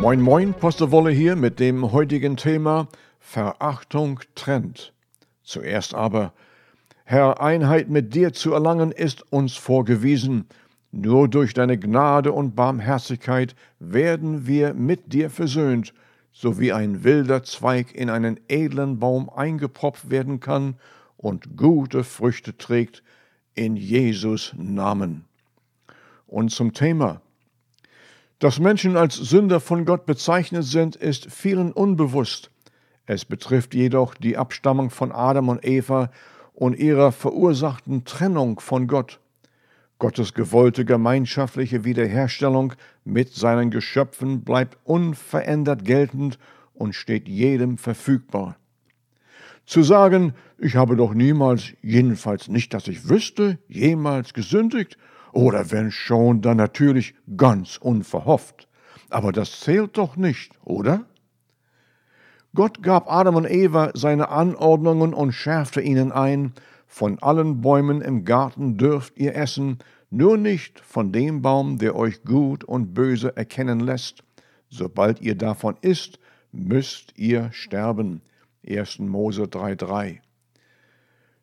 Moin Moin, Posterwolle hier mit dem heutigen Thema Verachtung trennt. Zuerst aber, Herr, Einheit mit dir zu erlangen ist uns vorgewiesen. Nur durch deine Gnade und Barmherzigkeit werden wir mit dir versöhnt, so wie ein wilder Zweig in einen edlen Baum eingepropft werden kann und gute Früchte trägt, in Jesus Namen. Und zum Thema dass Menschen als Sünder von Gott bezeichnet sind, ist vielen unbewusst. Es betrifft jedoch die Abstammung von Adam und Eva und ihrer verursachten Trennung von Gott. Gottes gewollte gemeinschaftliche Wiederherstellung mit seinen Geschöpfen bleibt unverändert geltend und steht jedem verfügbar. Zu sagen, ich habe doch niemals, jedenfalls nicht, dass ich wüsste, jemals gesündigt oder wenn schon, dann natürlich ganz unverhofft. Aber das zählt doch nicht, oder? Gott gab Adam und Eva seine Anordnungen und schärfte ihnen ein, von allen Bäumen im Garten dürft ihr essen, nur nicht von dem Baum, der euch gut und böse erkennen lässt. Sobald ihr davon isst, müsst ihr sterben. 1. Mose 3,3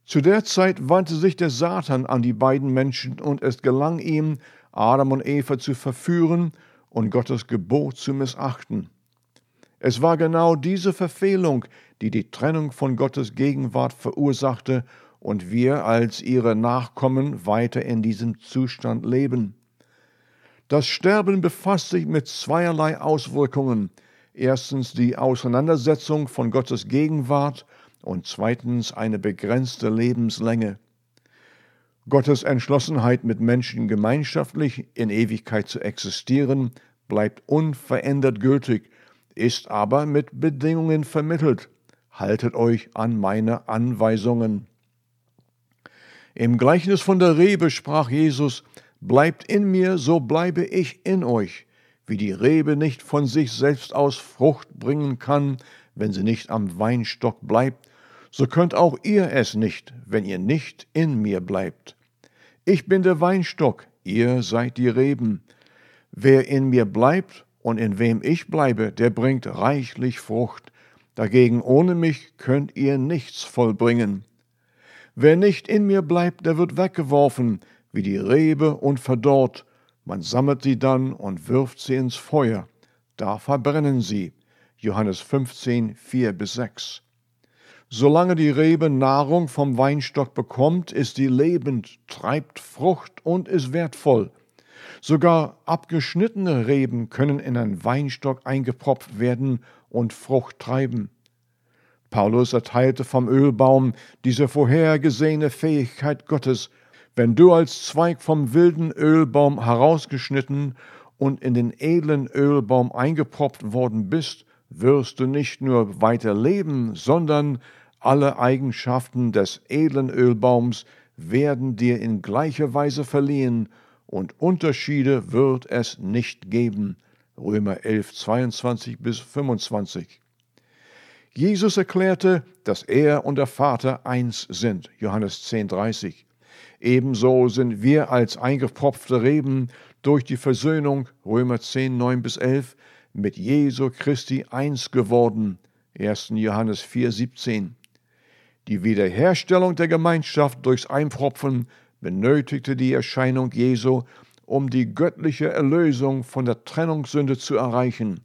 zu der Zeit wandte sich der Satan an die beiden Menschen und es gelang ihm, Adam und Eva zu verführen und Gottes Gebot zu missachten. Es war genau diese Verfehlung, die die Trennung von Gottes Gegenwart verursachte und wir als ihre Nachkommen weiter in diesem Zustand leben. Das Sterben befasst sich mit zweierlei Auswirkungen. Erstens die Auseinandersetzung von Gottes Gegenwart und zweitens eine begrenzte Lebenslänge. Gottes Entschlossenheit, mit Menschen gemeinschaftlich in Ewigkeit zu existieren, bleibt unverändert gültig, ist aber mit Bedingungen vermittelt. Haltet euch an meine Anweisungen. Im Gleichnis von der Rebe sprach Jesus, Bleibt in mir, so bleibe ich in euch. Wie die Rebe nicht von sich selbst aus Frucht bringen kann, wenn sie nicht am Weinstock bleibt, so könnt auch ihr es nicht, wenn ihr nicht in mir bleibt. Ich bin der Weinstock, ihr seid die Reben. Wer in mir bleibt und in wem ich bleibe, der bringt reichlich Frucht. Dagegen ohne mich könnt ihr nichts vollbringen. Wer nicht in mir bleibt, der wird weggeworfen, wie die Rebe und verdorrt. Man sammelt sie dann und wirft sie ins Feuer. Da verbrennen sie. Johannes 15, 4 bis 6. Solange die Rebe Nahrung vom Weinstock bekommt, ist sie lebend, treibt Frucht und ist wertvoll. Sogar abgeschnittene Reben können in einen Weinstock eingepropft werden und Frucht treiben. Paulus erteilte vom Ölbaum diese vorhergesehene Fähigkeit Gottes, wenn du als Zweig vom wilden Ölbaum herausgeschnitten und in den edlen Ölbaum eingepropft worden bist, wirst du nicht nur weiter leben, sondern alle Eigenschaften des edlen Ölbaums werden dir in gleicher Weise verliehen, und Unterschiede wird es nicht geben. Römer 11, 22 bis 25. Jesus erklärte, dass er und der Vater eins sind. Johannes 10, 30. Ebenso sind wir als eingepropfte Reben durch die Versöhnung, Römer 10, 9 bis 11, mit Jesu Christi eins geworden. 1. Johannes 4, 17. Die Wiederherstellung der Gemeinschaft durchs Einpropfen benötigte die Erscheinung Jesu, um die göttliche Erlösung von der Trennungssünde zu erreichen.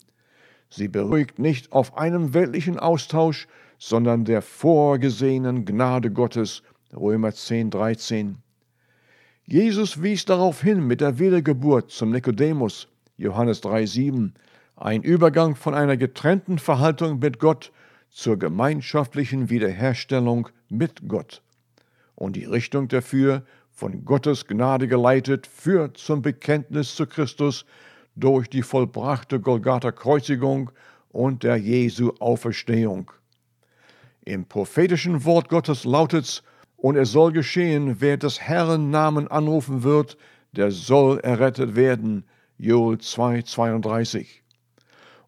Sie beruhigt nicht auf einem weltlichen Austausch, sondern der vorgesehenen Gnade Gottes. Römer 10, 13. Jesus wies darauf hin mit der Wiedergeburt zum Nikodemus. Johannes 3, 7 ein Übergang von einer getrennten Verhaltung mit Gott zur gemeinschaftlichen Wiederherstellung mit Gott. Und die Richtung dafür, von Gottes Gnade geleitet, führt zum Bekenntnis zu Christus durch die vollbrachte Golgatha-Kreuzigung und der Jesu Auferstehung. Im prophetischen Wort Gottes lautet's, und es soll geschehen, wer des Herrn Namen anrufen wird, der soll errettet werden. Joel 2, 32.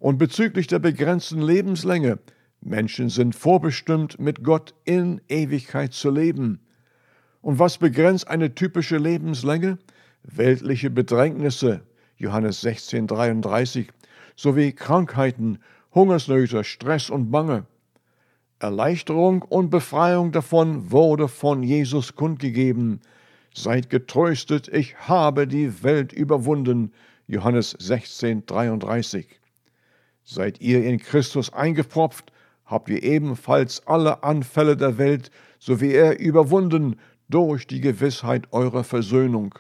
Und bezüglich der begrenzten Lebenslänge, Menschen sind vorbestimmt, mit Gott in Ewigkeit zu leben. Und was begrenzt eine typische Lebenslänge? Weltliche Bedrängnisse, Johannes 16, 33, sowie Krankheiten, Hungersnöte, Stress und Bange. Erleichterung und Befreiung davon wurde von Jesus kundgegeben. Seid getröstet, ich habe die Welt überwunden. Johannes 16, 33. Seid ihr in Christus eingepropft, habt ihr ebenfalls alle Anfälle der Welt, so wie er überwunden, durch die Gewissheit eurer Versöhnung.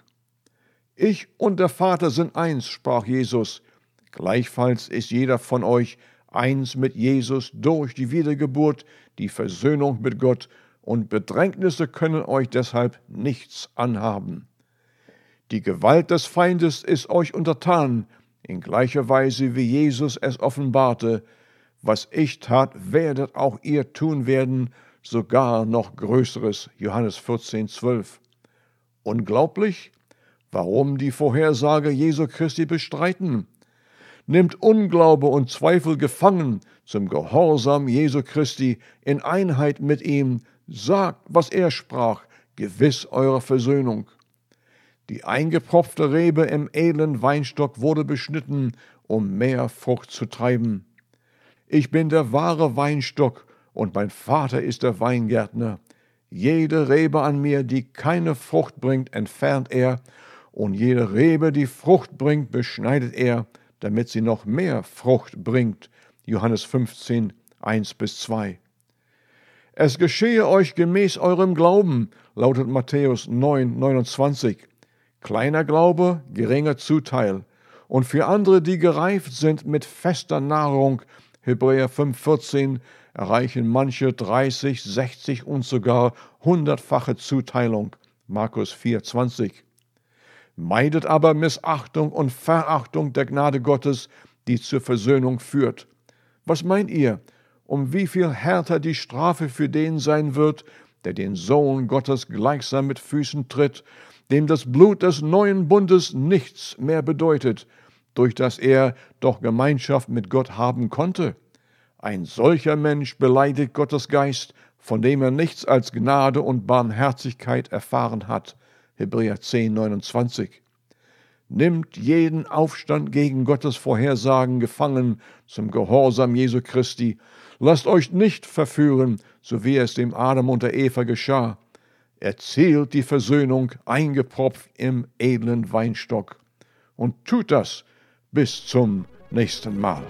Ich und der Vater sind eins, sprach Jesus. Gleichfalls ist jeder von euch eins mit Jesus durch die Wiedergeburt, die Versöhnung mit Gott, und Bedrängnisse können euch deshalb nichts anhaben. Die Gewalt des Feindes ist euch untertan, in gleicher Weise wie Jesus es offenbarte, was ich tat, werdet auch ihr tun werden, sogar noch Größeres. Johannes 14, 12. Unglaublich? Warum die Vorhersage Jesu Christi bestreiten? Nimmt Unglaube und Zweifel gefangen zum Gehorsam Jesu Christi in Einheit mit ihm, sagt, was er sprach, gewiss eure Versöhnung. Die eingepropfte Rebe im edlen Weinstock wurde beschnitten, um mehr Frucht zu treiben. Ich bin der wahre Weinstock, und mein Vater ist der Weingärtner. Jede Rebe an mir, die keine Frucht bringt, entfernt er, und jede Rebe, die Frucht bringt, beschneidet er, damit sie noch mehr Frucht bringt. Johannes 15, 1 bis 2. Es geschehe euch gemäß eurem Glauben, lautet Matthäus 9, 29. Kleiner Glaube, geringer Zuteil. Und für andere, die gereift sind mit fester Nahrung, Hebräer 5,14, erreichen manche 30, 60 und sogar hundertfache Zuteilung, Markus 4,20. Meidet aber Missachtung und Verachtung der Gnade Gottes, die zur Versöhnung führt. Was meint ihr, um wie viel härter die Strafe für den sein wird, der den Sohn Gottes gleichsam mit Füßen tritt dem das Blut des neuen Bundes nichts mehr bedeutet, durch das er doch Gemeinschaft mit Gott haben konnte. Ein solcher Mensch beleidigt Gottes Geist, von dem er nichts als Gnade und Barmherzigkeit erfahren hat. Hebräer 10, 29. Nimmt jeden Aufstand gegen Gottes Vorhersagen gefangen zum Gehorsam Jesu Christi. Lasst euch nicht verführen, so wie es dem Adam und der Eva geschah erzielt die Versöhnung eingepropft im edlen Weinstock und tut das bis zum nächsten Mal.